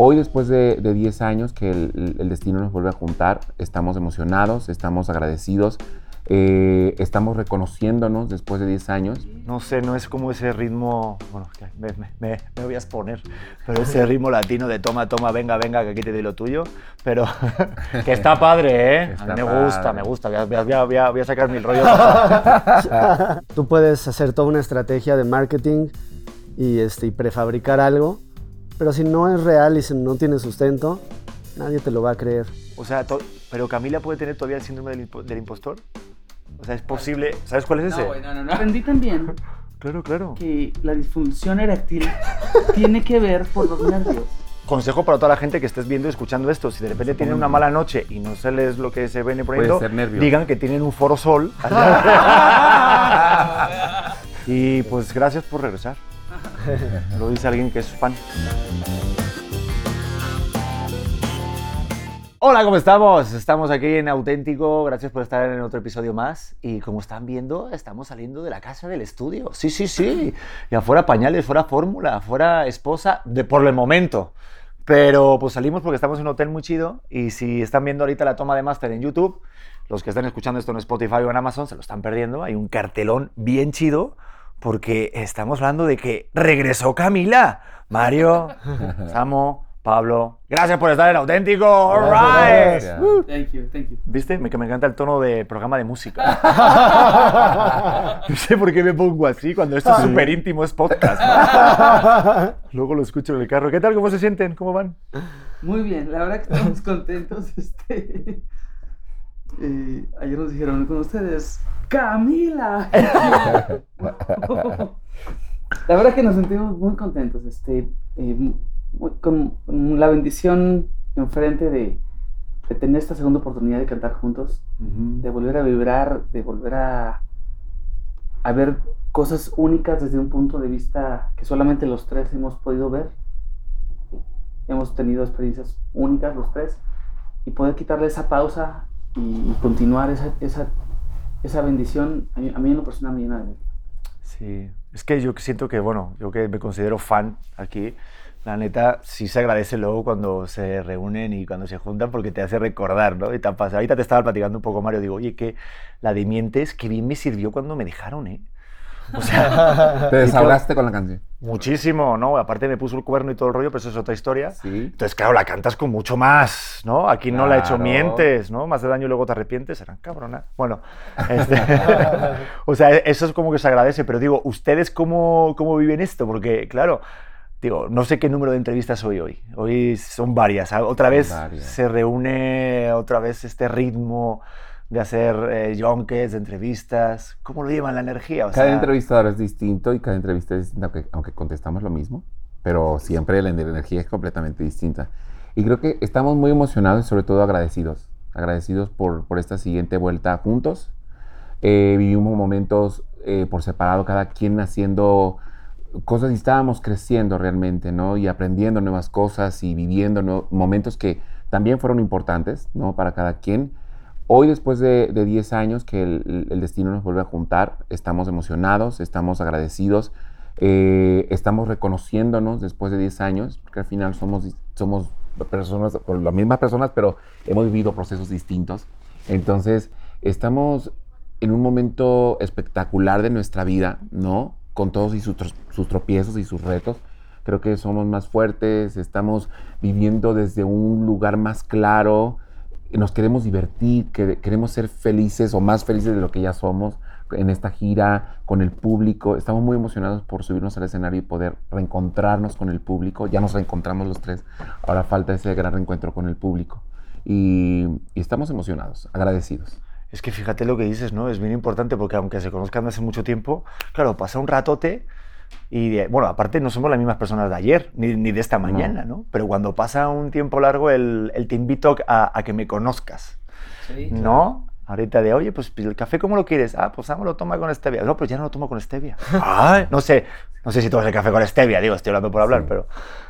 Hoy, después de, de 10 años que el, el destino nos vuelve a juntar, estamos emocionados, estamos agradecidos, eh, estamos reconociéndonos después de 10 años. No sé, no es como ese ritmo, bueno, me, me- me- me voy a exponer, pero ese ritmo latino de toma, toma, venga, venga, que aquí te doy lo tuyo, pero que está padre, ¿eh? Está a mí me gusta, me gusta, a- voy a- voy a- voy a sacar mi rollo. Tú puedes hacer toda una estrategia de marketing y, este, y prefabricar algo, pero si no es real y si no tiene sustento, nadie te lo va a creer. O sea, pero Camila puede tener todavía el síndrome del, impo- del impostor. O sea, es posible. ¿Sabes cuál es ese? No, no, no, no. Aprendí también Claro, claro. que la disfunción eréctil tiene que ver por los nervios. Consejo para toda la gente que estés viendo y escuchando esto. Si de repente tienen una mala noche y no se les lo que se viene poniendo, ser nervio. digan que tienen un foro sol. y pues gracias por regresar. Lo dice alguien que es fan. Hola, ¿cómo estamos? Estamos aquí en Auténtico. Gracias por estar en otro episodio más. Y como están viendo, estamos saliendo de la casa del estudio. Sí, sí, sí. Y afuera pañales, fuera fórmula, afuera esposa, de por el momento. Pero pues salimos porque estamos en un hotel muy chido. Y si están viendo ahorita la toma de máster en YouTube, los que están escuchando esto en Spotify o en Amazon se lo están perdiendo. Hay un cartelón bien chido porque estamos hablando de que regresó Camila. Mario, Samo, Pablo. Gracias por estar en Auténtico. All right. Gracias. Thank you, thank you. ¿Viste? Me, que me encanta el tono de programa de música. no sé por qué me pongo así cuando esto es súper íntimo, es podcast. ¿no? Luego lo escucho en el carro. ¿Qué tal? ¿Cómo se sienten? ¿Cómo van? Muy bien, la verdad que estamos contentos. Este, eh, ayer nos dijeron con ustedes, Camila. la verdad que nos sentimos muy contentos. Este, eh, muy- con, la bendición enfrente de, de tener esta segunda oportunidad de cantar juntos, de volver a vibrar, de volver a, a ver cosas únicas desde un punto de vista que solamente los tres hemos podido ver. Hemos tenido experiencias únicas los tres y poder quitarle esa pausa y, y continuar esa, esa, esa bendición, a mí, a mí en lo personal me llena de. Sí, es que yo siento que, bueno, yo que me considero fan aquí, la neta, sí se agradece luego cuando se reúnen y cuando se juntan porque te hace recordar, ¿no? Y te ha pasado. Ahorita te estaba platicando un poco, Mario, digo, oye, que la de mientes, que bien me sirvió cuando me dejaron, ¿eh? O sea, Te desahogaste con la canción. muchísimo, ¿no? Aparte me puso el cuerno y todo el rollo, pero eso es otra historia. Sí. Entonces, claro, la cantas con mucho más, ¿no? Aquí no la he hecho Claro. mientes, ¿no? Más de daño y luego te arrepientes, serán cabronas. Bueno, este, o sea, eso es como que se agradece, pero digo, ¿ustedes cómo, cómo viven esto? Porque, claro, digo, no sé qué número de entrevistas hoy hoy. Hoy son varias. ¿ah? Otra vez varias. se reúne, otra vez este ritmo de hacer eh, yonkes, de entrevistas. ¿Cómo lo llevan la energía? O Cada sea, entrevistador es distinto y cada entrevista es distinta, aunque, aunque contestamos lo mismo, pero siempre la energía es completamente distinta. Y creo que estamos muy emocionados y sobre todo agradecidos, agradecidos por, por esta siguiente vuelta juntos. Eh, vivimos momentos eh, por separado, cada quien haciendo cosas y estábamos creciendo realmente, ¿no? Y aprendiendo nuevas cosas y viviendo momentos que también fueron importantes, ¿no? Para cada quien. Hoy, después de, de 10 años que el, el destino nos vuelve a juntar, estamos emocionados, estamos agradecidos, eh, estamos reconociéndonos después de 10 años, porque al final somos, somos personas, las mismas personas, pero hemos vivido procesos distintos. Entonces, estamos en un momento espectacular de nuestra vida, ¿no? Con todos y sus, sus tropiezos y sus retos. Creo que somos más fuertes, estamos viviendo desde un lugar más claro, nos queremos divertir, que- queremos ser felices o más felices de lo que ya somos en esta gira con el público. Estamos muy emocionados por subirnos al escenario y poder reencontrarnos con el público. Ya nos reencontramos los tres, ahora falta ese gran reencuentro con el público. Y, y estamos emocionados, agradecidos. Es que fíjate lo que dices, ¿no? Es bien importante porque aunque se conozcan hace mucho tiempo, claro, pasa un ratote y, de- bueno, aparte no somos las mismas personas de ayer ni, ni de esta mañana, ¿no? Pero cuando pasa un tiempo largo, el, el te invito a, a que me conozcas, ¿no? Ahorita de, oye, pues el café, ¿cómo lo quieres? Ah, pues Samo lo toma con stevia. No, pero ya no lo tomo con stevia. Ah, no sé, no sé si tomas el café con stevia, digo, estoy hablando por hablar, Sí. pero...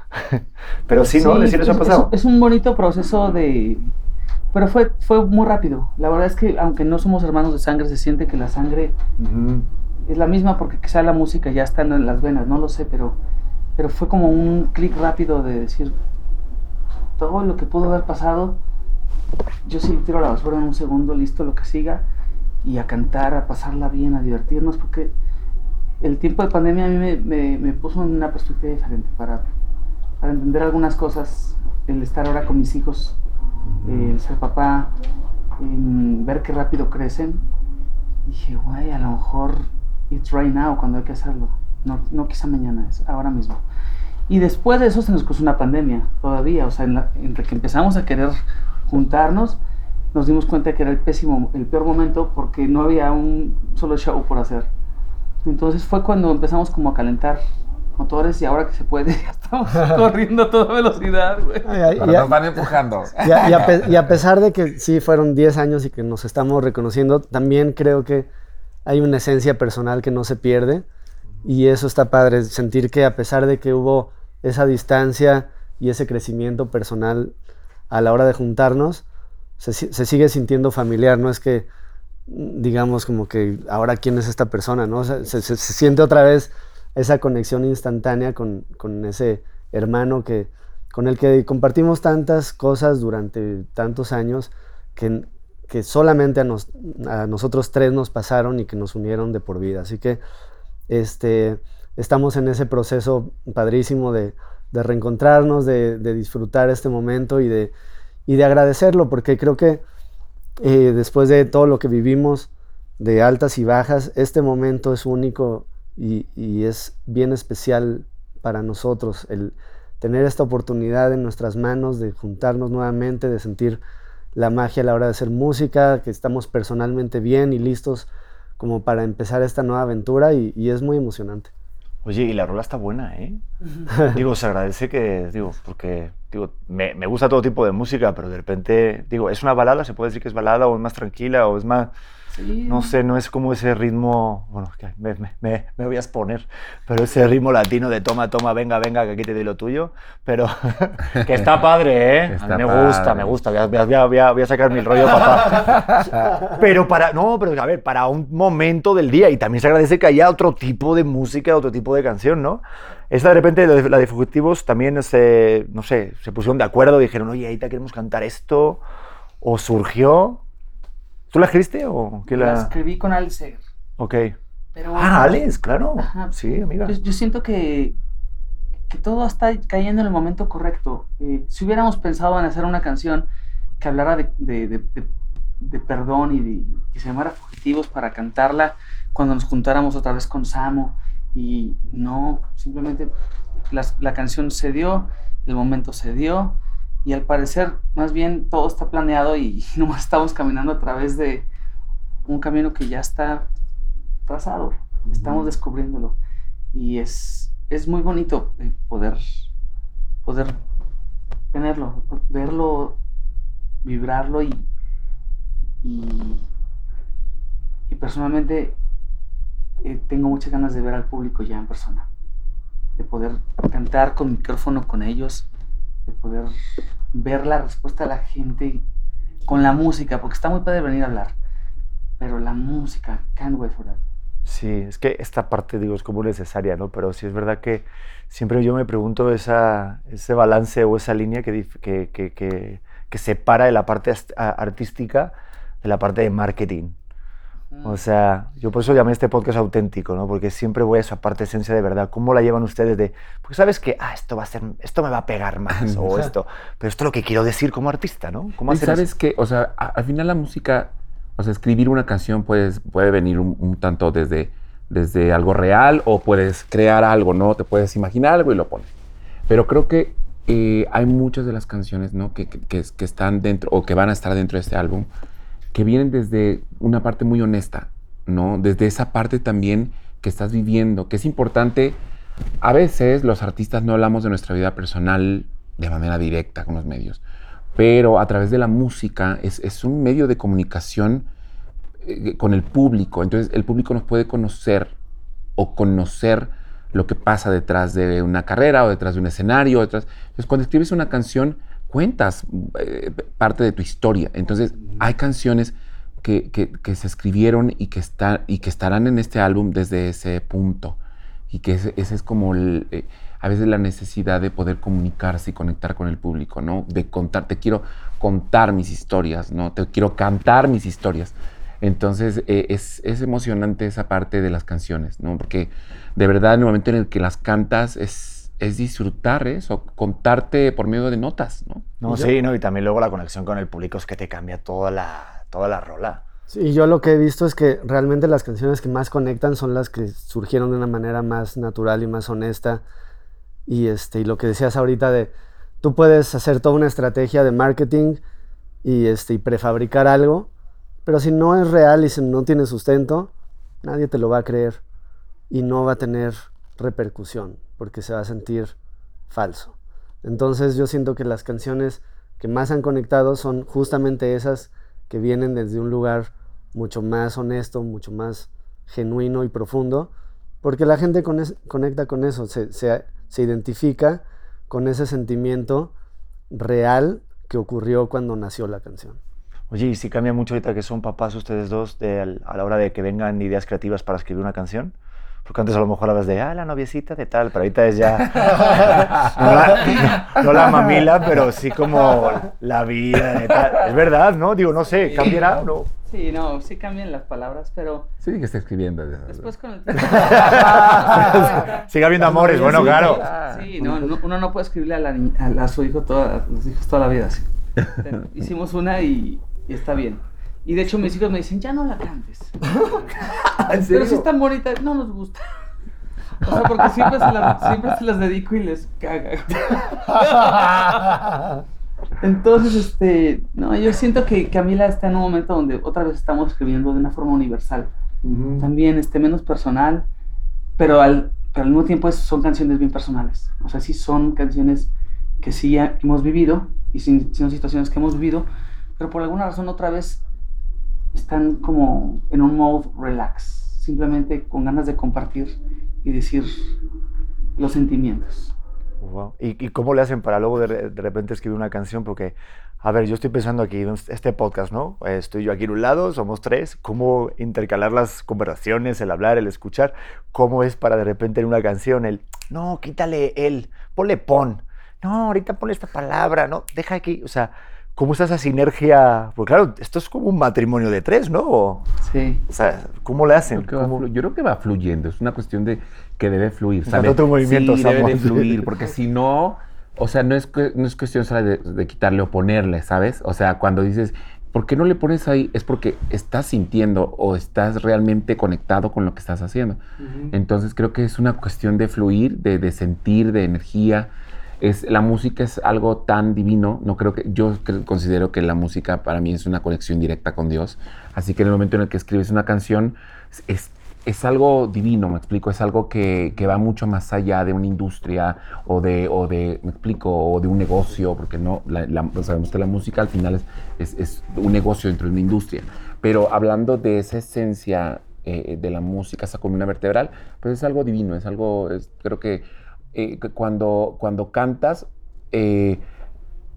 pero sí, ¿no? ¿Sí les ha es- pasado? Es, un bonito proceso de... Pero fue, fue muy rápido. La verdad es que aunque no somos hermanos de sangre, se siente que la sangre Ujú. Es la misma porque quizá la música ya está en las venas, no lo sé, pero, pero fue como un clic rápido de decir, todo lo que pudo haber pasado, yo sí tiro la basura en un segundo, listo, lo que siga, y a cantar, a pasarla bien, a divertirnos, porque el tiempo de pandemia a mí me, me, puso en una perspectiva diferente para, para, entender algunas cosas, el estar ahora con mis hijos, el ser papá, ver qué rápido crecen. Dije, güey, a lo mejor it's right now cuando hay que hacerlo, no, no quizá mañana, es ahora mismo. Y después de eso se nos puso una pandemia todavía, o sea, entre que empezamos a querer juntarnos, nos dimos cuenta que era el pésimo, el peor momento porque no había un solo show por hacer. Entonces fue cuando empezamos como a calentar motores y ahora que se puede, ya estamos corriendo a toda velocidad, güey. Nos van empujando. Y a, y a, pesar de que sí fueron 10 años y que nos estamos reconociendo, también creo que hay una esencia personal que no se pierde y eso está padre, sentir que a pesar de que hubo esa distancia y ese crecimiento personal a la hora de juntarnos, se, sigue sintiendo familiar, no es que digamos como que ahora quién es esta persona, ¿no? se, siente otra vez esa conexión instantánea con, ese hermano que, con el que compartimos tantas cosas durante tantos años que, que solamente a, nosotros tres nos pasaron y que nos unieron de por vida. Así que este, estamos en ese proceso padrísimo de, reencontrarnos, de, disfrutar este momento y de, de agradecerlo, porque creo que eh, después de todo lo que vivimos, de altas y bajas, este momento es único y, es bien especial para nosotros, el tener esta oportunidad en nuestras manos de juntarnos nuevamente, de sentir la magia a la hora de hacer música, que estamos personalmente bien y listos como para empezar esta nueva aventura y es muy emocionante. Oye, y la rola está buena, ¿eh? digo, se agradece que, digo, porque, digo, me, me, gusta todo tipo de música, pero de repente, digo, ¿es una balada? ¿Se puede decir que es balada o es más tranquila o es más... No sé, no es como ese ritmo, bueno, me, me, me, voy a exponer, pero ese ritmo latino de toma, toma, venga, venga, que aquí te doy lo tuyo, pero que está padre, ¿eh? a mí me gusta, me gusta, voy a, voy, a, voy a, sacar mi rollo, papá. Pero para, no, pero a ver, para un momento del día, y también se agradece que haya otro tipo de música, otro tipo de canción, ¿no? Esta de repente, la de Fugitivos, también, se, no sé, se pusieron de acuerdo, dijeron, oye, ahorita queremos cantar esto, o surgió, ¿Tú la escribiste o qué la...? La escribí con Alex Seger. Ok. ah, Alex, claro. Sí, amiga. Yo, siento que, que todo está cayendo en el momento correcto. Eh, si hubiéramos pensado en hacer una canción que hablara de, de, de, perdón y de, que se llamara Fugitivos para cantarla cuando nos juntáramos otra vez con Samo, y no, simplemente la, la canción se dio, el momento se dio, y al parecer más bien todo está planeado y nomás estamos caminando a través de un camino que ya está trazado, estamos descubriéndolo. Y es, es muy bonito eh, poder, poder tenerlo, verlo, vibrarlo y, y, personalmente eh, tengo muchas ganas de ver al público ya en persona, de poder cantar con micrófono con ellos, de poder ver la respuesta de la gente con la música, porque está muy padre venir a hablar, pero la música, can't wait for that. Sí, es que esta parte, digo, es como necesaria, ¿no? Pero sí es verdad que siempre yo me pregunto esa, ese balance o esa línea que, que, que, que separa de la parte artística de la parte de marketing. O sea, yo por eso llamé este podcast auténtico, ¿no? Porque siempre voy a esa parte esencia de verdad. ¿Cómo la llevan ustedes de, porque sabes que, ah, esto va a ser, esto me va a pegar más, o esto, pero esto es lo que quiero decir como artista, ¿no? ¿Cómo y sabes que, o sea, al final la música, o sea, escribir una canción puedes, puede venir un, tanto desde, desde algo real o puedes crear algo, ¿no? Te puedes imaginar algo y lo pones. Pero creo que eh, hay muchas de las canciones, ¿no? Que, que, que están dentro o que van a estar dentro de este álbum que vienen desde una parte muy honesta, ¿no? Desde esa parte también que estás viviendo, que es importante. A veces los artistas no hablamos de nuestra vida personal de manera directa con los medios, pero a través de la música es, un medio de comunicación eh, con el público. Entonces el público nos puede conocer o conocer lo que pasa detrás de una carrera o detrás de un escenario. Detrás. Entonces cuando escribes una canción, cuentas eh, parte de tu historia. Entonces, hay canciones que, se escribieron y que, está, y que estarán en este álbum desde ese punto. Y que ese, es como el, eh, a veces la necesidad de poder comunicarse y conectar con el público, ¿no? De contar, te quiero contar mis historias, ¿no? Te quiero cantar mis historias. Entonces eh, es, es, emocionante esa parte de las canciones, ¿no? Porque de verdad en el momento en el que las cantas es, es disfrutar eso, contarte por medio de notas, ¿no? No, sí, no, y también luego la conexión con el público es que te cambia toda la, toda la rola. Sí, yo lo que he visto es que realmente las canciones que más conectan son las que surgieron de una manera más natural y más honesta. Y, este, y lo que decías ahorita de, tú puedes hacer toda una estrategia de marketing y, este, y prefabricar algo, pero si no es real y si no tiene sustento, nadie te lo va a creer y no va a tener repercusión porque se va a sentir falso. Entonces yo siento que las canciones que más han conectado son justamente esas que vienen desde un lugar mucho más honesto, mucho más genuino y profundo, porque la gente conecta con eso, se, se identifica con ese sentimiento real que ocurrió cuando nació la canción. Oye, ¿y si cambia mucho ahorita que son papás ustedes dos de, a la hora de que vengan ideas creativas para escribir una canción? Porque antes a lo mejor hablas de, ah, la noviecita de tal, pero ahorita es ya, no, la, mamila, pero sí como la vida de tal. Es verdad, ¿no? Digo, no sé, ¿cambiará o no? Sí, no, sí cambian las palabras, pero... Sí, que está escribiendo. Después con el tiempo... Sigue habiendo amores, bueno, claro. Sí, no, uno no puede escribirle a, la, a, su hijo toda, los hijos toda la vida así. Hicimos una y, y está bien. Y de hecho mis hijos me dicen, ya no la cantes. Pero si es tan bonita, no nos gusta. O sea, porque siempre se, las, siempre se las dedico y les caga. Entonces, este, no, yo siento que Camila está en un momento donde otra vez estamos escribiendo de una forma universal. También, este, menos personal, pero al, pero al mismo tiempo son canciones bien personales. O sea, sí son canciones que sí hemos vivido y son situaciones que hemos vivido, pero por alguna razón otra vez están como en un mode relax, simplemente con ganas de compartir y decir los sentimientos. ¿Y, cómo le hacen para luego de, repente escribir una canción? Porque, a ver, yo estoy pensando aquí este podcast, ¿no? Estoy yo aquí en un lado, somos tres. ¿Cómo intercalar las conversaciones, el hablar, el escuchar? ¿Cómo es para de repente en una canción el, no, quítale el, ponle pon. No, ahorita ponle esta palabra, ¿no? Deja aquí, o sea, ¿Cómo está esa sinergia? Porque claro, esto es como un matrimonio de tres, ¿no? Sí. O sea, ¿cómo le hacen? yo creo que va fluyendo, es una cuestión de que debe fluir. ¿sabes? Otro movimiento, sí, debe de fluir, porque si no, o sea, no es, no es cuestión de, de, quitarle o ponerle, ¿sabes? O sea, cuando dices, ¿por qué no le pones ahí? Es porque estás sintiendo o estás realmente conectado con lo que estás haciendo. Entonces creo que es una cuestión de fluir, de, de sentir, de energía es, la música es algo tan divino, no creo que, yo considero que la música para mí es una conexión directa con Dios, así que en el momento en el que escribes una canción, es, es algo divino, me explico, es algo que, que, va mucho más allá de una industria o de, o de, me explico, o de un negocio, porque no, la, sabemos que la música al final es, es, un negocio dentro de una industria, pero hablando de esa esencia eh, de la música, esa columna vertebral, pues es algo divino, es algo, creo que eh, cuando, cuando cantas eh,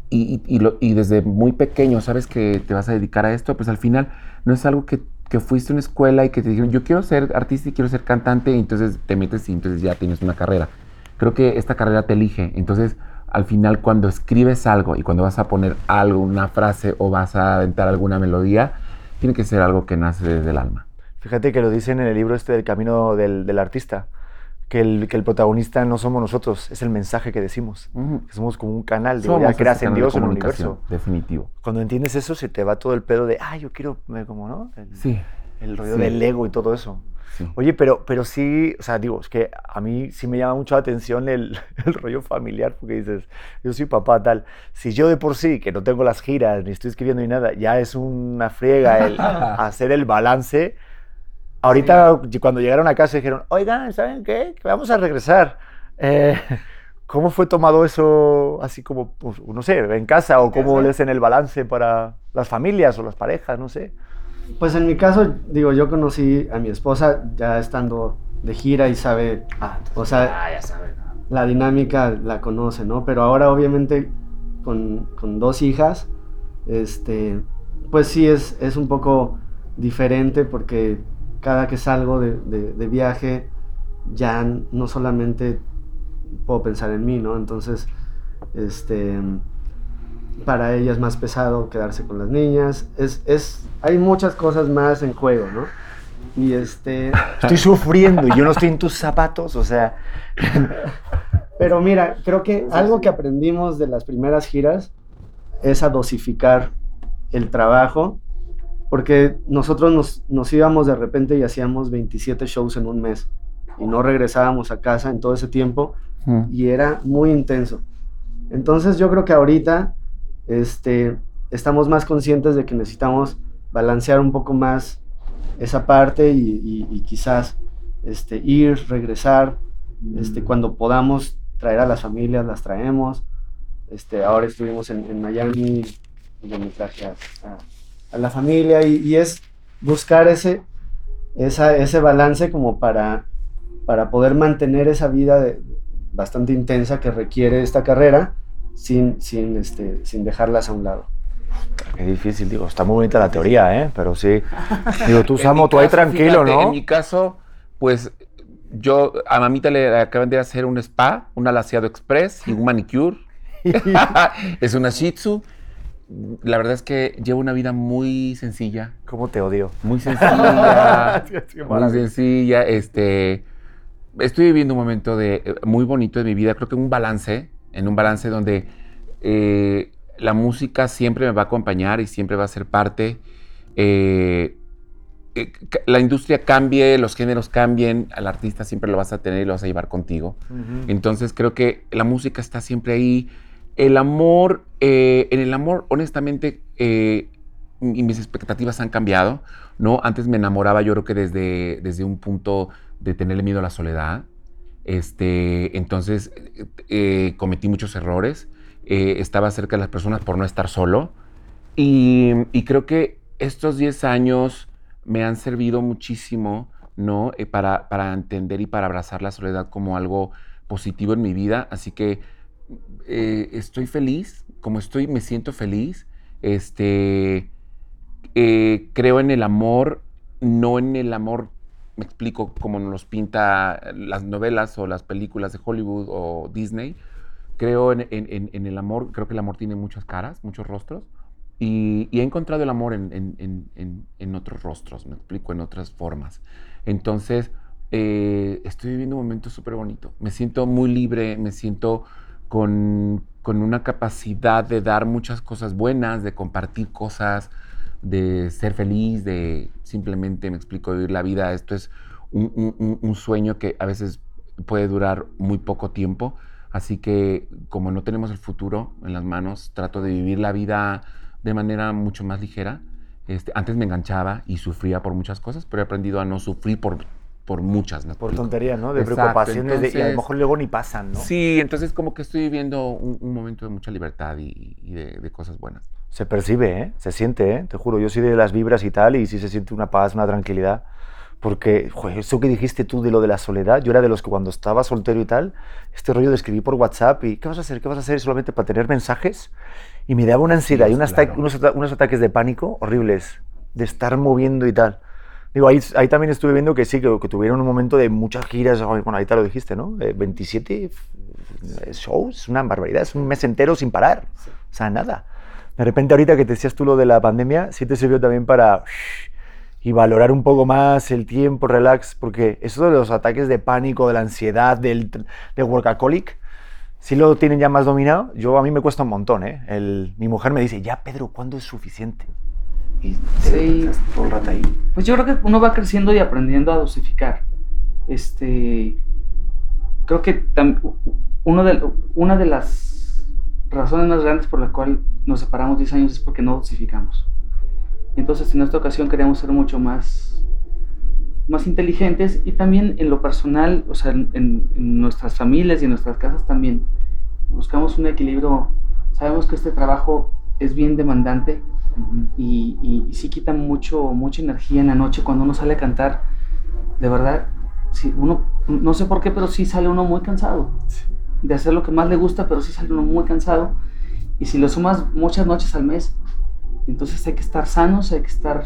y, y, desde muy pequeño sabes que te vas a dedicar a esto, pues al final no es algo que, que, fuiste a una escuela y que te dijeron, yo quiero ser artista y quiero ser cantante, y entonces te metes y entonces ya tienes una carrera. Creo que esta carrera te elige. Entonces, al final, cuando escribes algo y cuando vas a poner algo, una frase o vas a aventar alguna melodía, tiene que ser algo que nace desde el alma. Fíjate que lo dicen en el libro este del camino del, del artista que el, que el, protagonista no somos nosotros, es el mensaje que decimos. que somos como un canal, de ya creas en Dios, en el universo. Definitivo. Cuando entiendes eso, se te va todo el pedo de, ah, yo quiero, como, ¿no? El, sí. El rollo del ego y todo eso. Oye, pero, pero sí, o sea, digo, es que a mí sí me llama mucho la atención el, el, rollo familiar, porque dices, yo soy papá tal. Si yo de por sí, que no tengo las giras, ni estoy escribiendo ni nada, ya es una friega el hacer el balance Ahorita, cuando llegaron a casa, dijeron, oigan, ¿saben qué? Que vamos a regresar. Eh, ¿Cómo fue tomado eso así como, pues, no sé, en casa o cómo le hacen el balance para las familias o las parejas, no sé? Pues en mi caso, digo, yo conocí a mi esposa ya estando de gira y sabe, ah, o sea, ah, ya sabe. la dinámica la conoce, ¿no? Pero ahora obviamente con, con, dos hijas, este, pues sí es, es un poco diferente porque cada que salgo de, viaje, ya no solamente puedo pensar en mí, ¿no? Entonces, este, para ella es más pesado quedarse con las niñas. Es, es, hay muchas cosas más en juego, ¿no? Y este... Estoy sufriendo y yo no estoy en tus zapatos, o sea... Pero mira, creo que algo que aprendimos de las primeras giras es a dosificar el trabajo, porque nosotros nos, nos íbamos de repente y hacíamos 27 shows en un mes y no regresábamos a casa en todo ese tiempo y era muy intenso. Entonces yo creo que ahorita este, estamos más conscientes de que necesitamos balancear un poco más esa parte y, quizás este, ir, regresar, este, cuando podamos traer a las familias, las traemos. Este, ahora estuvimos en, Miami, donde me traje a, la familia y, es buscar ese, esa, ese balance como para, para poder mantener esa vida bastante intensa que requiere esta carrera sin, sin, este, sin dejarlas a un lado. Qué difícil, digo, está muy bonita la teoría, ¿eh? Pero sí. Digo, tú, Samo, tú ahí tranquilo, ¿no? En mi caso, pues yo a mamita le acaban de hacer un spa, un alaciado express y un manicure. es una shih tzu. La verdad es que llevo una vida muy sencilla. ¿Cómo te odio? Muy sencilla. muy sencilla. Este, estoy viviendo un momento de, eh, muy bonito de mi vida. Creo que un balance, en un balance donde eh, la música siempre me va a acompañar y siempre va a ser parte. Eh, eh, la industria cambie, los géneros cambien, al artista siempre lo vas a tener y lo vas a llevar contigo. Entonces creo que la música está siempre ahí. El amor, eh, en el amor, honestamente, mis expectativas han cambiado, ¿no? Antes me enamoraba yo creo que desde, desde un punto de tenerle miedo a la soledad. Este, entonces cometí muchos errores. Eh, estaba cerca de las personas por no estar solo. Y, creo que estos 10 años me han servido muchísimo, ¿no? Eh, para, para, entender y para abrazar la soledad como algo positivo en mi vida. Así que eh, estoy feliz, como estoy, me siento feliz. Este, creo en el amor, no en el amor, me explico, como nos los pinta las novelas o las películas de Hollywood o Disney, creo en, el amor, creo que el amor tiene muchas caras, muchos rostros, y, he encontrado el amor en, otros rostros, me explico, en otras formas. Entonces, eh, estoy viviendo un momento súper bonito. Me siento muy libre, me siento con, una capacidad de dar muchas cosas buenas, de compartir cosas, de ser feliz, de simplemente, me explico, vivir la vida. Esto es un sueño que a veces puede durar muy poco tiempo, Así que como no tenemos el futuro en las manos, trato de vivir la vida de manera mucho más ligera. Este, antes me enganchaba y sufría por muchas cosas, pero he aprendido a no sufrir por, por muchas. por tonterías, ¿no? De preocupaciones y a lo mejor luego ni pasan, ¿no? Sí, entonces como que estoy viviendo un, momento de mucha libertad y, de, de, cosas buenas. Se percibe, ¿eh? Se siente, ¿eh? Te juro, yo soy de las vibras y tal y sí se siente una paz, una tranquilidad. Porque, joder, eso que dijiste tú de lo de la soledad, yo era de los que cuando estaba soltero y tal, este rollo de escribir por WhatsApp y ¿qué vas a hacer? ¿Qué vas a hacer? Solamente para tener mensajes. Y me daba una ansiedad y unos, unos, ataques de pánico horribles, de estar moviendo y tal. Digo, ahí, ahí también estuve viendo que sí, que, que, tuvieron un momento de muchas giras, bueno, ahí te lo dijiste, ¿no? 27 shows, una barbaridad, es un mes entero sin parar, o sea, nada. De repente ahorita que te decías tú lo de la pandemia, sí te sirvió también para y valorar un poco más el tiempo, relax, porque eso de los ataques de pánico, de la ansiedad, del, del workaholic, si lo tienen ya más dominado, yo a mí me cuesta un montón, ¿eh? El, mi mujer me dice, ya Pedro, ¿cuándo es suficiente? Y sí. todo el rato ahí. Pues yo creo que uno va creciendo y aprendiendo a dosificar. Este, creo que uno de, una de las razones más grandes por la cual nos separamos 10 años es porque no dosificamos. Entonces en esta ocasión queremos ser mucho más, más inteligentes y también en lo personal, o sea, en, nuestras familias y en nuestras casas también. Buscamos un equilibrio. Sabemos que este trabajo es bien demandante y, y, sí quita mucho, mucha energía en la noche cuando uno sale a cantar. De verdad, si uno, no sé por qué, pero sí sale uno muy cansado de hacer lo que más le gusta, pero sí sale uno muy cansado. Y si lo sumas muchas noches al mes, entonces hay que estar sanos, hay que estar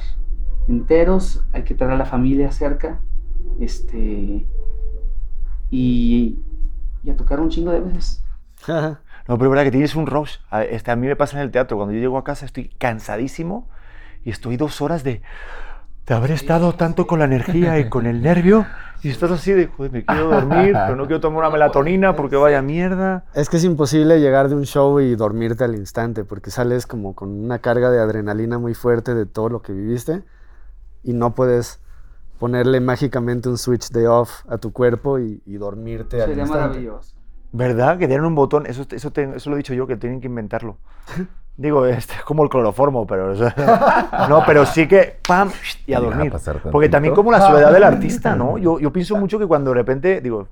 enteros, hay que tener a la familia cerca. Este, y, y a tocar un chingo de veces. No, pero es verdad que tienes un rush. A, este, a mí me pasa en el teatro. Cuando yo llego a casa estoy cansadísimo y estoy dos horas de, de haber estado tanto con la energía y con el nervio. Y estás así de, joder, me quiero dormir, pero no quiero tomar una melatonina porque vaya mierda. Es que es imposible llegar de un show y dormirte al instante, porque sales como con una carga de adrenalina muy fuerte de todo lo que viviste y no puedes ponerle mágicamente un switch de off a tu cuerpo y, y dormirte al Sería instante. maravilloso. ¿Verdad? Que tienen un botón. Eso, eso, te- eso lo he dicho yo, que tienen que inventarlo. Digo, este, es como el cloroformo, pero... o sea, no, pero sí que... ¡Pam! Y a dormir. Porque también como la soledad del artista, ¿no? Yo, yo pienso mucho que cuando de repente... Digo,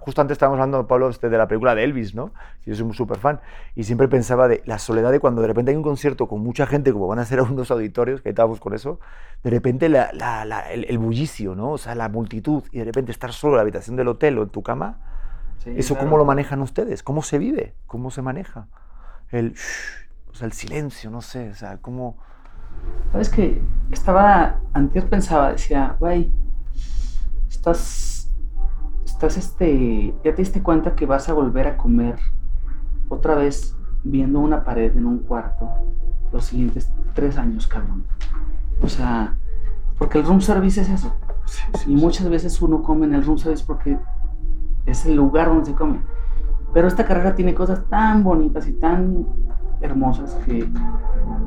justo antes estábamos hablando, Pablo, este, de la película de Elvis, ¿no? Yo soy un súper fan. Y siempre pensaba de la soledad de cuando de repente hay un concierto con mucha gente, como van a ser unos auditorios, que estábamos con eso, de repente la- la- la- el, el bullicio, ¿no? O sea, la multitud, y de repente estar solo en la habitación del hotel o en tu cama, Sí, ¿Eso claro. cómo lo manejan ustedes? ¿Cómo se vive? ¿Cómo se maneja? El, shh, o sea, el silencio, no sé, o sea, ¿cómo...? ¿Sabes que Estaba, antes pensaba, decía, güey, estás, estás este, ya te diste cuenta que vas a volver a comer otra vez viendo una pared en un cuarto los siguientes tres años, cabrón. O sea, porque el room service es eso. Y muchas veces uno come en el room service porque es el lugar donde se come. Pero esta carrera tiene cosas tan bonitas y tan hermosas que,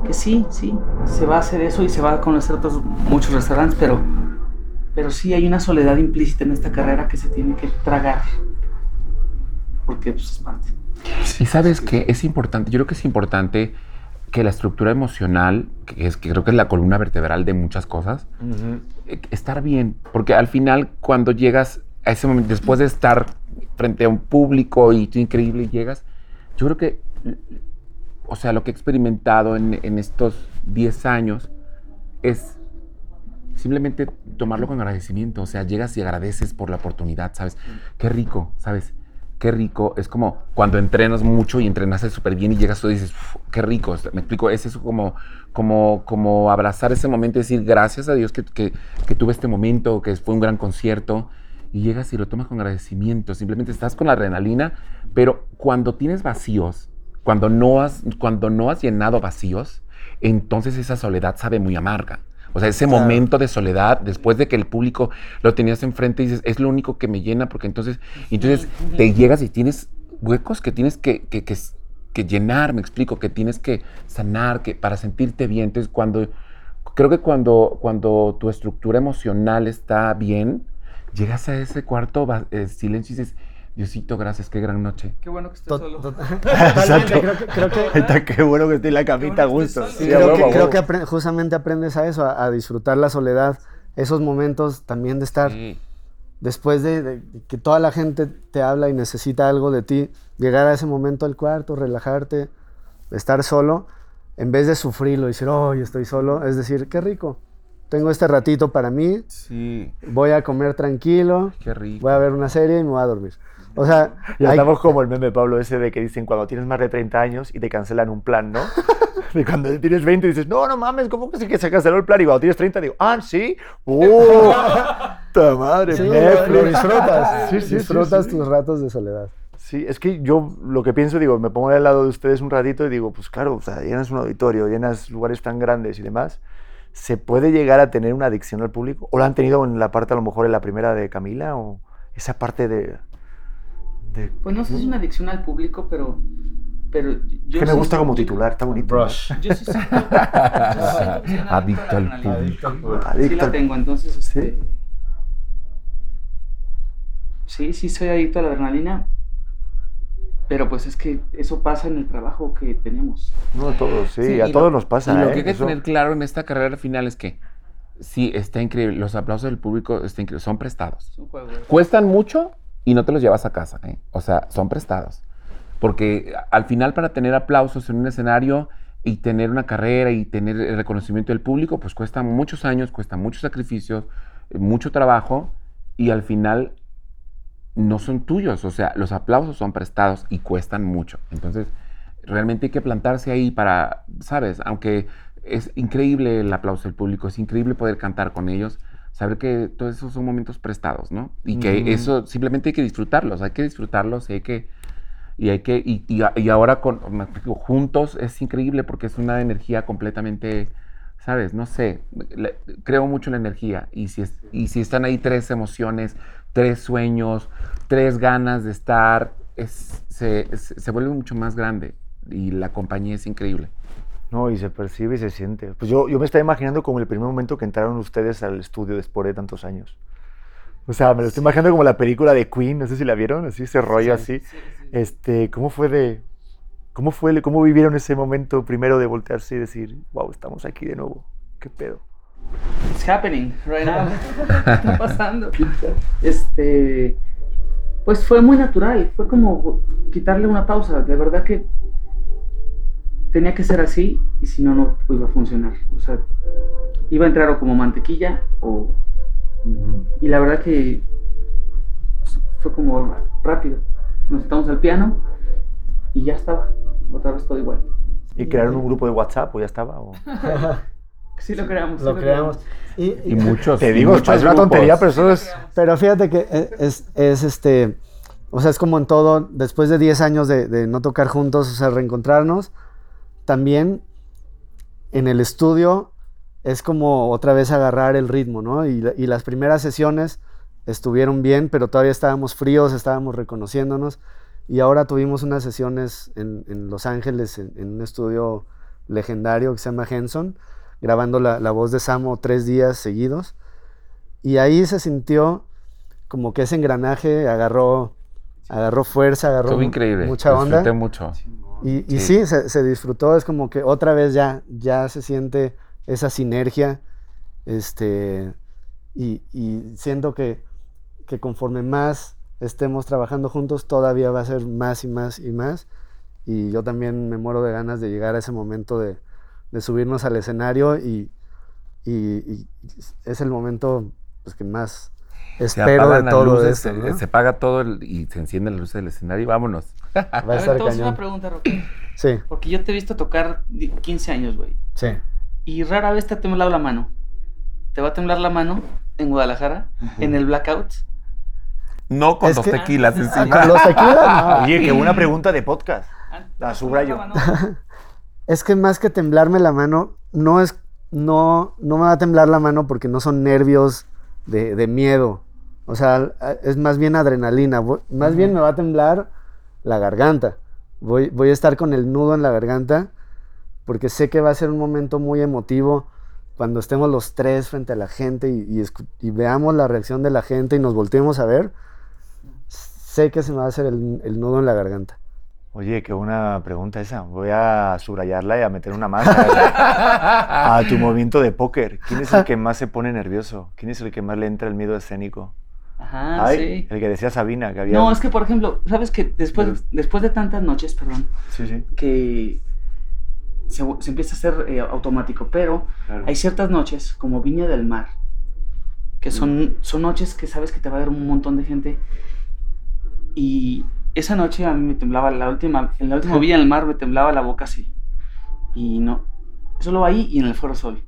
que sí, sí, se va a hacer eso y se va a conocer otros muchos restaurantes, pero, pero sí hay una soledad implícita en esta carrera que se tiene que tragar. Porque pues, es parte. Y sabes que es importante, yo creo que es importante que la estructura emocional, que, es, que creo que es la columna vertebral de muchas cosas, eh, estar bien, porque al final cuando llegas a ese momento, después de estar frente a un público y tú increíble llegas, yo creo que, o sea, lo que he experimentado en, en estos 10 años es simplemente tomarlo con agradecimiento, o sea, llegas y agradeces por la oportunidad, ¿sabes? Qué rico, ¿sabes? Qué rico, es como cuando entrenas mucho y entrenaste súper bien y llegas tú y dices, "Uf, qué rico, me explico, es eso como, como, como abrazar ese momento y decir, gracias a Dios que, que, que tuve este momento, que fue un gran concierto, y llegas y lo tomas con agradecimiento, simplemente estás con la adrenalina, pero cuando tienes vacíos, cuando no has, cuando no has llenado vacíos, entonces esa soledad sabe muy amarga. O sea, ese Claro. momento de soledad, después de que el público lo tenías enfrente, dices, es lo único que me llena, porque entonces, y entonces te llegas y tienes huecos que tienes que, que, que, que llenar, me explico, que tienes que sanar, que para sentirte bien. Entonces, cuando, creo que cuando, cuando tu estructura emocional está bien, llegas a ese cuarto va- eh, silencio y dices, Diosito, gracias, qué gran noche. Qué bueno que estés Tot- solo. Totalmente, creo que, creo que- Está qué bueno que estoy en la camita a gusto. Sí, Sí, creo huevo, que, creo que apre- justamente aprendes a eso, a, a disfrutar la soledad, esos momentos también de estar Sí. después de, de que toda la gente te habla y necesita algo de ti, llegar a ese momento al cuarto, relajarte, estar solo, en vez de sufrirlo y decir, oh, estoy solo, es decir, qué rico, tengo este ratito para mí, Sí, voy a comer tranquilo, qué rico. voy a ver una serie y me voy a dormir. O sea, Ya hay- estamos como el meme, Pablo, ese de que dicen cuando tienes más de 30 años y te cancelan un plan, ¿no? De cuando tienes 20 dices, no, no mames, ¿cómo que sí que se canceló el plan? Y cuando tienes 30 digo, ah, sí. ¡Uh! ¡Ta madre! sí, lo, disfrutas, Sí, sí, sí, disfrutas tus ratos de soledad. Sí, es que yo lo que pienso, digo, me pongo al lado de ustedes un ratito y digo, pues claro, o sea, llenas un auditorio, llenas lugares tan grandes y demás. ¿Se puede llegar a tener una adicción al público? ¿O la han tenido en la parte, a lo mejor, en la primera de Camila? ¿O esa parte de...? de Pues no sé si es una adicción al público, pero. pero yo que me gusta como titular, está bonito. ¿no? Rush. Yo sí soy Adicto al adicta a la público. adrenalina. Sí la tengo, entonces, ¿Sí? este... Sí, sí soy adicto a la adrenalina, pero pues es que eso pasa en el trabajo que tenemos. No, a todos, sí, Sí, a todos lo- nos pasa. Y lo ¿eh? que hay que Eso- tener claro en esta carrera final es que sí, está increíble. Los aplausos del público está increíble, son prestados. Cuestan mucho y no te los llevas a casa. ¿eh? O sea, son prestados. Porque al final para tener aplausos en un escenario y tener una carrera y tener el reconocimiento del público, pues cuesta muchos años, cuesta muchos sacrificios, mucho trabajo y al final no son tuyos. O sea, los aplausos son prestados y cuestan mucho. Entonces, realmente hay que plantarse ahí para, ¿sabes? Aunque es increíble el aplauso del público, es increíble poder cantar con ellos. saber que todos esos son momentos prestados, ¿no? Y que eso simplemente hay que disfrutarlos, hay que disfrutarlos y hay que, y hay que, y, y a- y ahora con, juntos es increíble porque es una energía completamente, ¿sabes? No sé, le- creo mucho en la energía y si, es- y si están ahí tres emociones, tres sueños, tres ganas de estar, es, se, se, se vuelve mucho más grande y la compañía es increíble. No, y se percibe y se siente. Pues yo, yo me estaba imaginando como el primer momento que entraron ustedes al estudio después de tantos años. O sea, me lo estoy imaginando como la película de Queen, no sé si la vieron, así ese rollo así. Este, ¿cómo fue de cómo fue cómo vivieron ese momento primero de voltearse y decir, "Wow, estamos aquí de nuevo"? ¿Qué pedo? It's happening right now. Está pasando. Este, pues fue muy natural. Fue como quitarle una pausa. De verdad que tenía que ser así y si no, no iba a funcionar. O sea, iba a entrar o como mantequilla o... Y la verdad que fue como rápido. Nos sentamos al piano y ya estaba. Otra vez todo igual. ¿Y crearon un grupo de WhatsApp o ya estaba? o? Sí lo creamos. sí Lo creamos. Y, Y muchos. Te y digo, muchos es una tontería, pero eso es Pero fíjate que e- es, es este, o sea, es como en todo, después de 10 años de, de no tocar juntos, o sea, reencontrarnos, también en el estudio es como otra vez agarrar el ritmo, ¿no? Y, y las primeras sesiones estuvieron bien, pero todavía estábamos fríos, estábamos reconociéndonos. Y ahora tuvimos unas sesiones en, en Los Ángeles, en, en un estudio legendario que se llama Henson, grabando la, la voz de Samo tres días seguidos. Y ahí se sintió como que ese engranaje agarró, agarró fuerza, agarró Estuvo increíble. mucha disfruté onda. mucho. Y, y Sí. sí, se, se disfrutó, es como que otra vez ya, ya se siente esa sinergia, este, y, y siento que, que conforme más estemos trabajando juntos, todavía va a ser más y más y más, y yo también me muero de ganas de llegar a ese momento de, de subirnos al escenario y, y- y es el momento pues, que más espero de todo luces, esto, se, ¿no? se apaga todo el- y se encienden las luces del escenario y vámonos. Va a A ver, estar te voy a hacer cañón. una pregunta, Roque. Sí, Porque yo te he visto tocar di- 15 años, güey. sí. Y rara vez te ha temblado la mano. ¿Te va a temblar la mano en Guadalajara? ¿En el blackout? No con Es dos que- tequilas Ah, encima. con los tequilas, no. Oye, qué buena pregunta de podcast. Ah, La subrayo. Es que más que temblarme la mano, no es, no, no me va a temblar la mano porque no son nervios de, de miedo. O sea, es más bien adrenalina. Más bien me va a temblar la garganta. Voy, voy a estar con el nudo en la garganta porque sé que va a ser un momento muy emotivo cuando estemos los tres frente a la gente y, y escu- y veamos la reacción de la gente y nos volteemos a ver. Sé que se me va a hacer el, el nudo en la garganta. Oye, qué buena pregunta esa. Voy a subrayarla y a meter una más a, a tu movimiento de póker. ¿Quién es el que más se pone nervioso? ¿Quién es el que más le entra el miedo escénico? Ajá, Ay, sí. El que decía Sabina, que había... No, es que, por ejemplo, ¿sabes que después, Pero- después de tantas noches, perdón, Sí, sí. que se, se empieza a hacer eh, automático, pero claro. hay ciertas noches, como Viña del Mar, que son, son noches que sabes que te va a ver un montón de gente. Y esa noche a mí me temblaba, la última, en la última Viña del Mar me temblaba la boca así. Y no, solo ahí y en el Foro Sol.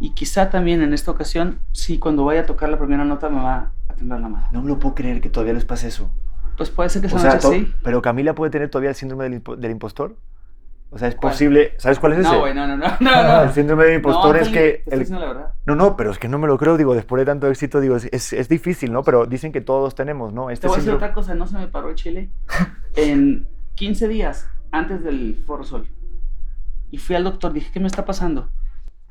Y quizá también en esta ocasión, sí, cuando vaya a tocar la primera nota me va a temblar la mano. No me lo puedo creer que todavía les pase eso. Pues puede ser que esa O sea, noche sí. pero Camila puede tener todavía el síndrome del, impo- del impostor. O sea, es ¿Cuál? posible. ¿Sabes cuál es ese? No, güey, no, no, no, no, no. El síndrome del impostor No, es que. te el- la verdad. No, no, pero es que no me lo creo. Digo, después de tanto éxito, digo, es, es, es difícil, ¿no? Pero dicen que todos tenemos, ¿no? Te Este voy a decir síndrome- otra cosa, no se me paró el chile. En 15 días antes del Foro Sol. Y fui al doctor, dije, ¿qué me está pasando?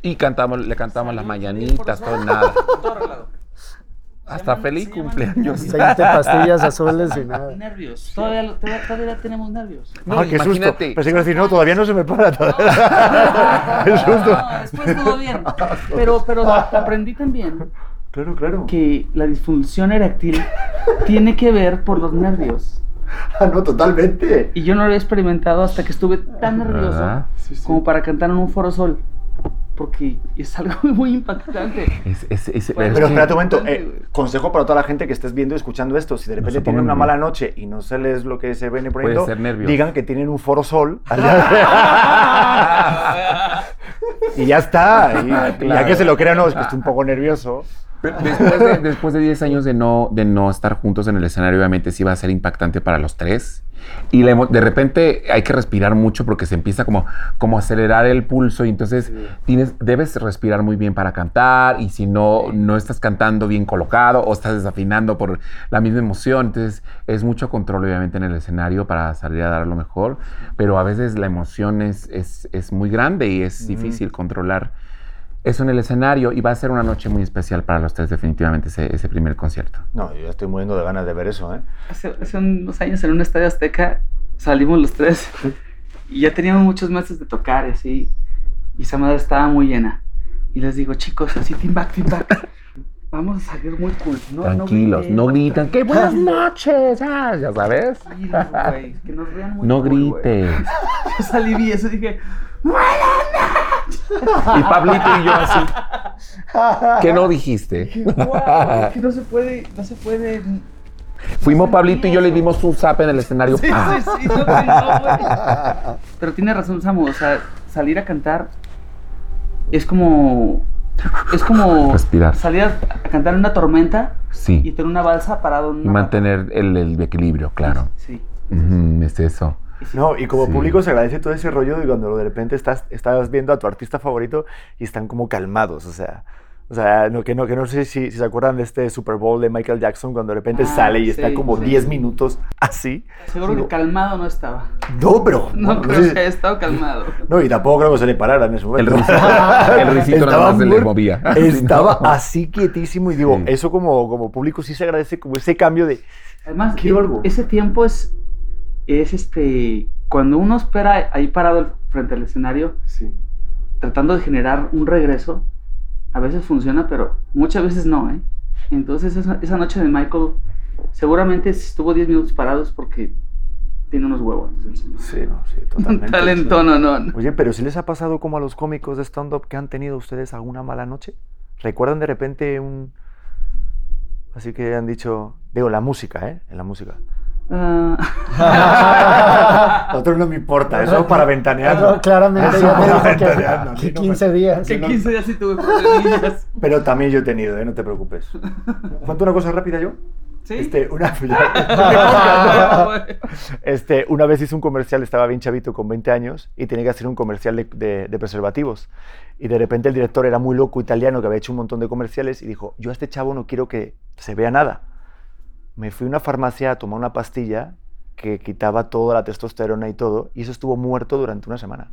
Y cantamos, le cantamos las mañanitas, todo nada. Todo arreglado. Hasta llaman- feliz cumpleaños. 20 pastillas azules y nada. Nervios. Todavía, lo- todavía, todavía tenemos nervios. No, ah, qué susto. Pensé que decir, no, todavía no se me para. todavía. Qué susto. No, después todo bien. Pero, pero aprendí también Claro, claro. que la disfunción eréctil tiene que ver por los nervios. Ah, no, totalmente. Y yo no lo había experimentado hasta que estuve tan nervioso como para cantar en un Foro Sol. Porque es algo muy impactante. Es, es, es- Bueno, Pero que- espérate un momento, eh, consejo para toda la gente que estés viendo y escuchando esto, si de repente tienen pongan una mala noche y no se les lo que se viene Puede poniendo, ser nervios. digan que tienen un foro sol y ya está, y, y ya Claro. que se lo crean, no, es que estoy un poco nervioso. Después de, después de 10 años de no, de no estar juntos en el escenario, obviamente sí va a ser impactante para los tres. Y la de repente hay que respirar mucho porque se empieza como, como acelerar el pulso y entonces tienes, debes respirar muy bien para cantar y si no, no estás cantando bien colocado o estás desafinando por la misma emoción, entonces es mucho control obviamente en el escenario para salir a dar lo mejor, pero a veces la emoción es, es, es muy grande y es difícil controlar eso en el escenario y va a ser una noche muy especial para los tres definitivamente ese, ese primer concierto. No, yo ya estoy muriendo de ganas de ver eso, ¿eh? Hace, hace unos años en un estadio azteca salimos los tres y ya teníamos muchos meses de tocar y así. Y esa madre estaba muy llena. Y les digo, chicos, así, team back, team back. Vamos a salir muy cool. No, Tranquilos, no gritan, ¡qué buenas noches! Ah, ya sabes. güey, que nos vean muy No cool, grites. Yo salí y eso dije, Y Pablito y yo así. ¿Qué no dijiste? wow, que no se puede, no se puede. Fuimos Pablito y yo le dimos un zap en el escenario. Sí, ¡pah! sí, sí, no, no, güey. Pero tiene razón, Samu, o sea, salir a cantar es como. Es como Respirar. salir a, a cantar en una tormenta y Sí. tener una balsa parado en Y una mantener el, el equilibrio, claro. Sí. Ujú, es eso. No, y como Sí. público se agradece todo ese rollo de cuando de repente estás, estás viendo a tu artista favorito y están como calmados, o sea, o sea, no, que, no, que no sé si, si se acuerdan de este Super Bowl de Michael Jackson cuando de repente Ah, sale y está como sí. 10 minutos así. Seguro Digo, que calmado no estaba. No, pero... No bueno, creo sí. que haya estado calmado. No, y tampoco creo que se le parara en ese El momento. risito, el risito nada Estaba más se le movía. Estaba Sí, ¿no? así quietísimo y digo, Sí. eso como, como público sí se agradece como ese cambio de... Además, Quiero algo. ese tiempo es, es este. Cuando uno espera ahí parado frente al escenario, tratando de generar un regreso, a veces funciona, pero muchas veces no, ¿eh? Entonces, esa, esa noche de Michael, seguramente estuvo 10 minutos parados porque tiene unos huevos. Sí, no, sí, totalmente. talento, no, no. no. Oye, pero si les ha pasado como a los cómicos de stand-up que han tenido ustedes alguna mala noche? ¿Recuerdan de repente un... Así que han dicho... Digo, la música, ¿eh? En la música. Ah. Otro no me importa, eso para ventanear. Claramente Eso para ventanear, no, que, que no, 15 días. que 15 días sí tuve. Pero también yo he tenido, ¿eh? No te preocupes. ¿Cuento una cosa rápida yo? ¿Sí? Este, una, este, una vez hice un comercial, estaba bien chavito con 20 años y tenía que hacer un comercial de, de- de preservativos. Y de repente el director era muy loco italiano que había hecho un montón de comerciales y dijo, yo a este chavo no quiero que se vea nada. Me fui a una farmacia a tomar una pastilla que quitaba toda la testosterona y todo y eso estuvo muerto durante una semana.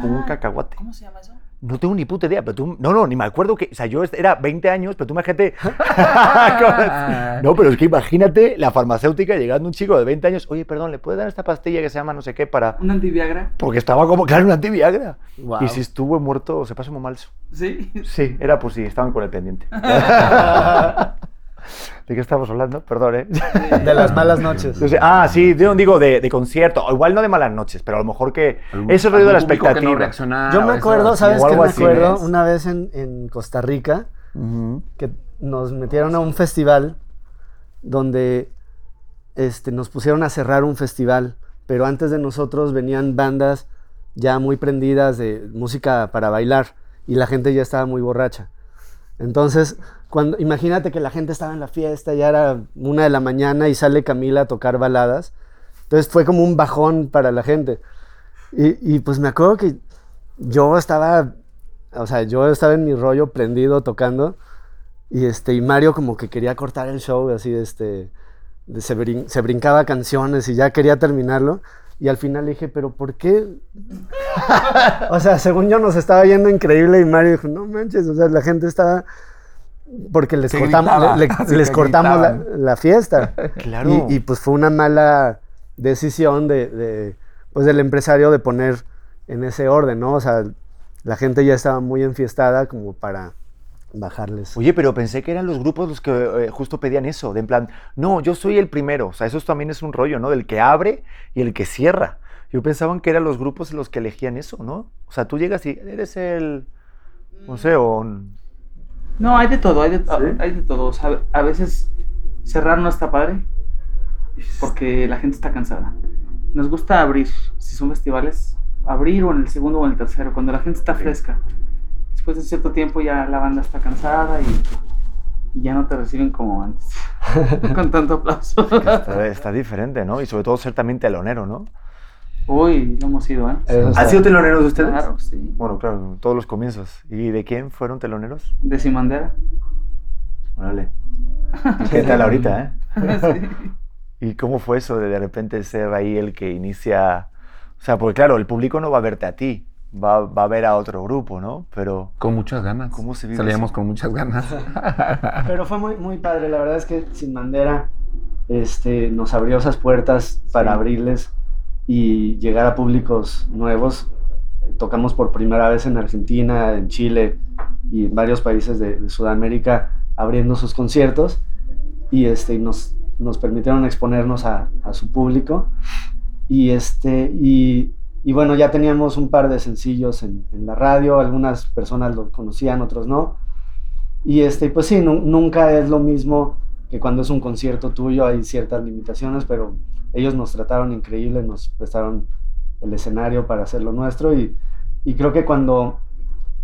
Con un cacahuate. ¿Cómo se llama eso? No tengo ni puta idea, pero tú... No, no, ni me acuerdo que... O sea, yo era 20 años, pero tú imagínate... no, pero es que imagínate la farmacéutica llegando un chico de 20 años, oye, perdón, ¿le puedes dar esta pastilla que se llama no sé qué para...? ¿Un antiviagra? Porque estaba como, claro, un antiviagra. Y si estuvo muerto, se pasó muy mal. Sí. Sí, era por si estaban con el pendiente. ¿De qué estamos hablando? Perdón, ¿eh? De las malas noches. Entonces, ah, sí, de- digo de, de concierto. O igual no de malas noches, pero a lo mejor que... Ese rollo de la público que no expectativa. Yo me eso, acuerdo. ¿sabes qué me acuerdo? Una vez en, en Costa Rica, que nos metieron a un festival donde este, nos pusieron a cerrar un festival, pero antes de nosotros venían bandas ya muy prendidas de música para bailar y la gente ya estaba muy borracha. Entonces, cuando, imagínate que la gente estaba en la fiesta, ya era una de la mañana y sale Camila a tocar baladas. Entonces fue como un bajón para la gente. Y, y, pues me acuerdo que yo estaba, o sea, yo estaba en mi rollo prendido tocando y este y Mario como que quería cortar el show, así este de- se, brin- se brincaba canciones y ya quería terminarlo y al final le dije, "¿Pero por qué?" o sea, según yo nos estaba yendo increíble y Mario dijo, "No manches, o sea, la gente estaba porque les cortamos gritaba, le- le- así les cortamos la, fiesta." Claro. Y, y, pues fue una mala decisión de, de, pues del empresario de poner en ese orden, ¿no? O sea, la gente ya estaba muy enfiestada como para bajarles. Oye, pero pensé que eran los grupos los que eh, justo pedían eso, de en plan, no, yo soy el primero. O sea, eso también es un rollo, ¿no? Del que abre y el que cierra. Yo pensaba que eran los grupos los que elegían eso, ¿no? O sea, tú llegas y eres el, no sé, o... No, hay de todo, hay de, ¿Sí? hay de todo. O sea, a veces cerrar no está padre porque la gente está cansada. Nos gusta abrir, si son festivales, abrir o en el segundo o en el tercero, cuando la gente está fresca. Después de cierto tiempo ya la banda está cansada y y ya no te reciben como antes, con tanto aplauso. Está, está diferente, ¿no? Y sobre todo ser también telonero, ¿no? Uy, lo hemos sido, ¿eh? Eso está- ¿Han sido teloneros ustedes? Claro, sí. Bueno, claro, todos los comienzos. ¿Y de quién fueron teloneros? De Simandera. Órale. ¿Y ¿Qué tal ahorita, eh? Sí. ¿Y cómo fue eso de de repente ser ahí el que inicia? O sea, porque claro, el público no va a verte a ti, va, va a ver a otro grupo, ¿no? Pero Con muchas ganas. ¿Cómo se vive Salíamos eso? con muchas ganas. Pero fue muy, muy padre. La verdad es que Sin Bandera este, nos abrió esas puertas para abrirles y llegar a públicos nuevos. Tocamos por primera vez en Argentina, en Chile y en varios países de, Sudamérica abriendo sus conciertos y este, nos, nos permitieron exponernos a, su público. Y, este, y, bueno, ya teníamos un par de sencillos en, la radio, algunas personas lo conocían, otros no. Y este, pues sí, nu- nunca es lo mismo que cuando es un concierto tuyo, hay ciertas limitaciones, pero ellos nos trataron increíble, nos prestaron el escenario para hacer lo nuestro y, y creo que cuando,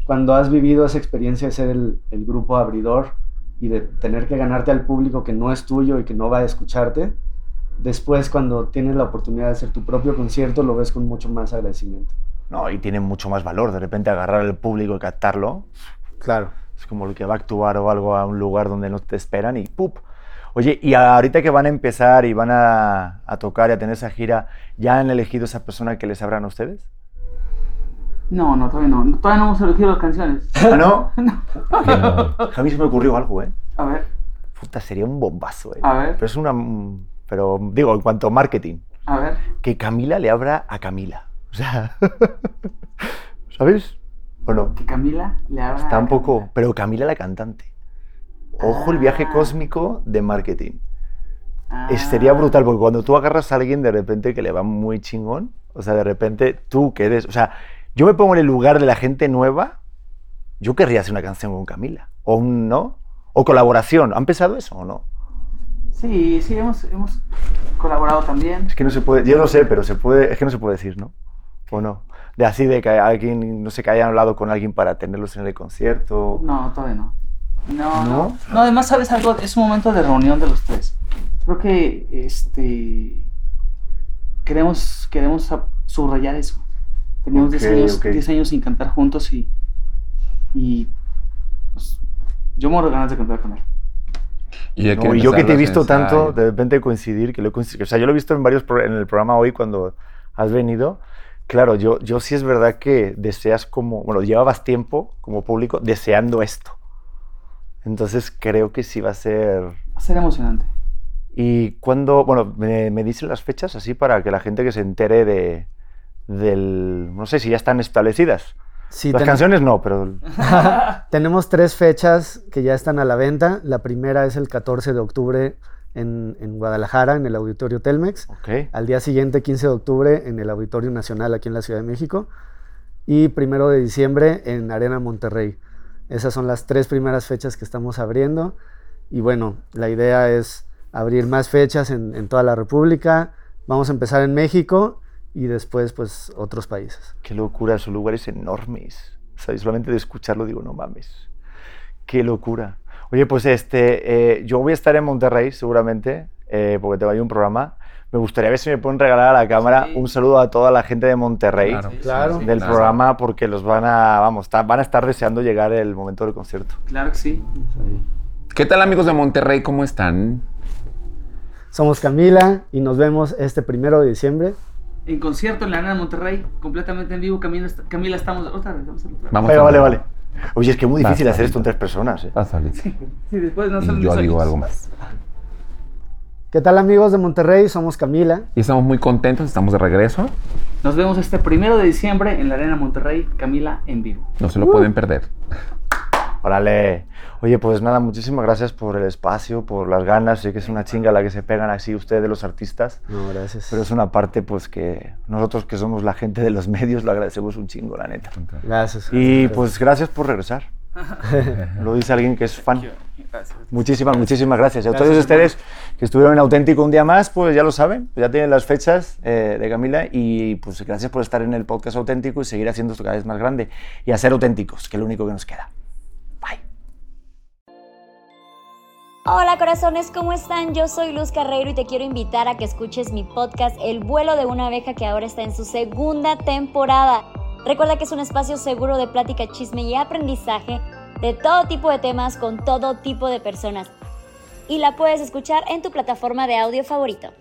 cuando has vivido esa experiencia de ser el, el grupo abridor y de tener que ganarte al público que no es tuyo y que no va a escucharte, después cuando tienes la oportunidad de hacer tu propio concierto lo ves con mucho más agradecimiento. no, y tiene mucho más valor de repente agarrar al público y captarlo. Claro. Es como el que va a actuar o algo a un lugar donde no te esperan y ¡pup! Oye, y ahorita que van a empezar y van a, a tocar y a tener esa gira, ¿ya han elegido esa persona que les abran a ustedes? No, no, todavía no. Todavía no hemos elegido las canciones. ¿Ah, no? A mí se me ocurrió algo, ¿eh? A ver, Puta, sería un bombazo, ¿eh? a ver, Pero es una... Pero digo, en cuanto a marketing, a ver. que Camila le abra a Camila. O sea, ¿sabes? Bueno, Que Camila le haga. está un poco... Pero Camila la cantante. Ojo el viaje cósmico de marketing. Ah. Sería brutal, porque cuando tú agarras a alguien de repente que le va muy chingón, o sea, de repente tú que eres, o sea, yo me pongo en el lugar de la gente nueva, yo querría hacer una canción con Camila, o un, ¿no? O colaboración, ¿han pensado eso o no? Sí, sí, hemos, hemos colaborado también. Es que no se puede, yo no sé, pero se puede, es que no se puede decir, ¿no? ¿O no? De así de que alguien, no sé, que hayan hablado con alguien para tenerlos en el concierto. No, todavía no. No, ¿No? no. Además, ¿sabes algo? Es un momento de reunión de los tres. Creo que este queremos, queremos sub- subrayar eso. Teníamos 10 Ok, años, ok. 10 años sin cantar juntos y, y pues, yo muero de ganas de cantar con él. Y, No, y yo que te he visto tanto, de repente coincidir, que lo he coincidido, o sea, yo lo he visto en varios, en el programa hoy cuando has venido, claro, yo, yo sí es verdad que deseas como, bueno, llevabas tiempo como público deseando esto. Entonces creo que sí va a ser... Va a ser emocionante. Y cuando, bueno, me, me dicen las fechas así para que la gente que se entere de, del, no sé si ya están establecidas. Sí, las ten- canciones no, pero Tenemos tres fechas que ya están a la venta. La primera es el 14 de octubre en, en Guadalajara, en el Auditorio Telmex. ok. Al día siguiente, 15 de octubre, en el Auditorio Nacional aquí en la Ciudad de México. Y primero de diciembre en Arena Monterrey. Esas son las tres primeras fechas que estamos abriendo. Y bueno, la idea es abrir más fechas en, toda la República. Vamos a empezar en México y después pues otros países. Qué locura, son lugares enormes. ¿Sabes? Solamente de escucharlo digo, no mames. Qué locura. Oye, pues este, eh, yo voy a estar en Monterrey seguramente, eh, porque tengo ahí un programa. Me gustaría ver si me pueden regalar a la cámara Sí. un saludo a toda la gente de Monterrey Claro, Claro. sí, del claro. programa, porque los van a, vamos, van a estar deseando llegar el momento del concierto. Claro que sí. ¿Qué tal amigos de Monterrey? ¿Cómo están? Somos Camila y nos vemos este primero de diciembre. En concierto en la Arena de Monterrey, completamente en vivo. Camila, está- Camila estamos. Otra vez, vamos a hacerlo otra vez. Vamos Vale, vale. Oye, es que es muy difícil hacer esto en tres personas. ¿eh? Vas. Sí, después no Y yo digo algo más. ¿Qué tal amigos de Monterrey? Somos Camila. Y estamos muy contentos, estamos de regreso. Nos vemos este primero de diciembre en la Arena Monterrey, Camila en vivo. No se lo pueden perder. Órale. Oye, pues nada, muchísimas gracias por el espacio, por las ganas. Sé que es una chinga la que se pegan así ustedes, los artistas. No, gracias. Pero es una parte, pues, que nosotros que somos la gente de los medios lo agradecemos un chingo, la neta. Gracias. Y Gracias. pues gracias por regresar. Lo dice alguien que es fan. Muchísimas, muchísimas gracias. Y a todos Gracias, ustedes que estuvieron en Auténtico un día más, pues ya lo saben, ya tienen las fechas eh, de Camila y pues gracias por estar en el podcast Auténtico y seguir haciendo esto cada vez más grande y a ser auténticos, que es lo único que nos queda. Bye. Hola corazones, ¿cómo están? Yo soy Luz Carreiro y te quiero invitar a que escuches mi podcast El vuelo de una abeja que ahora está en su segunda temporada. Recuerda que es un espacio seguro de plática, chisme y aprendizaje de todo tipo de temas con todo tipo de personas. Y la puedes escuchar en tu plataforma de audio favorito.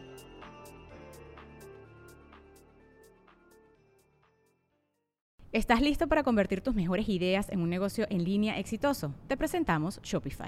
¿Estás listo para convertir tus mejores ideas en un negocio en línea exitoso? Te presentamos Shopify.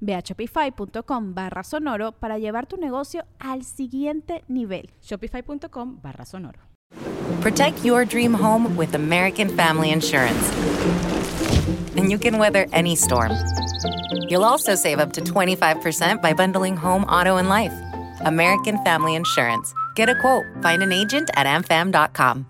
Ve a shopify.com barra sonoro para llevar tu negocio al siguiente nivel. Shopify.com barra sonoro. Protect your dream home with American Family Insurance. And you can weather any storm. You'll also save up to 25% by bundling home, auto, and life. American Family Insurance. Get a quote. Find an agent at amfam.com.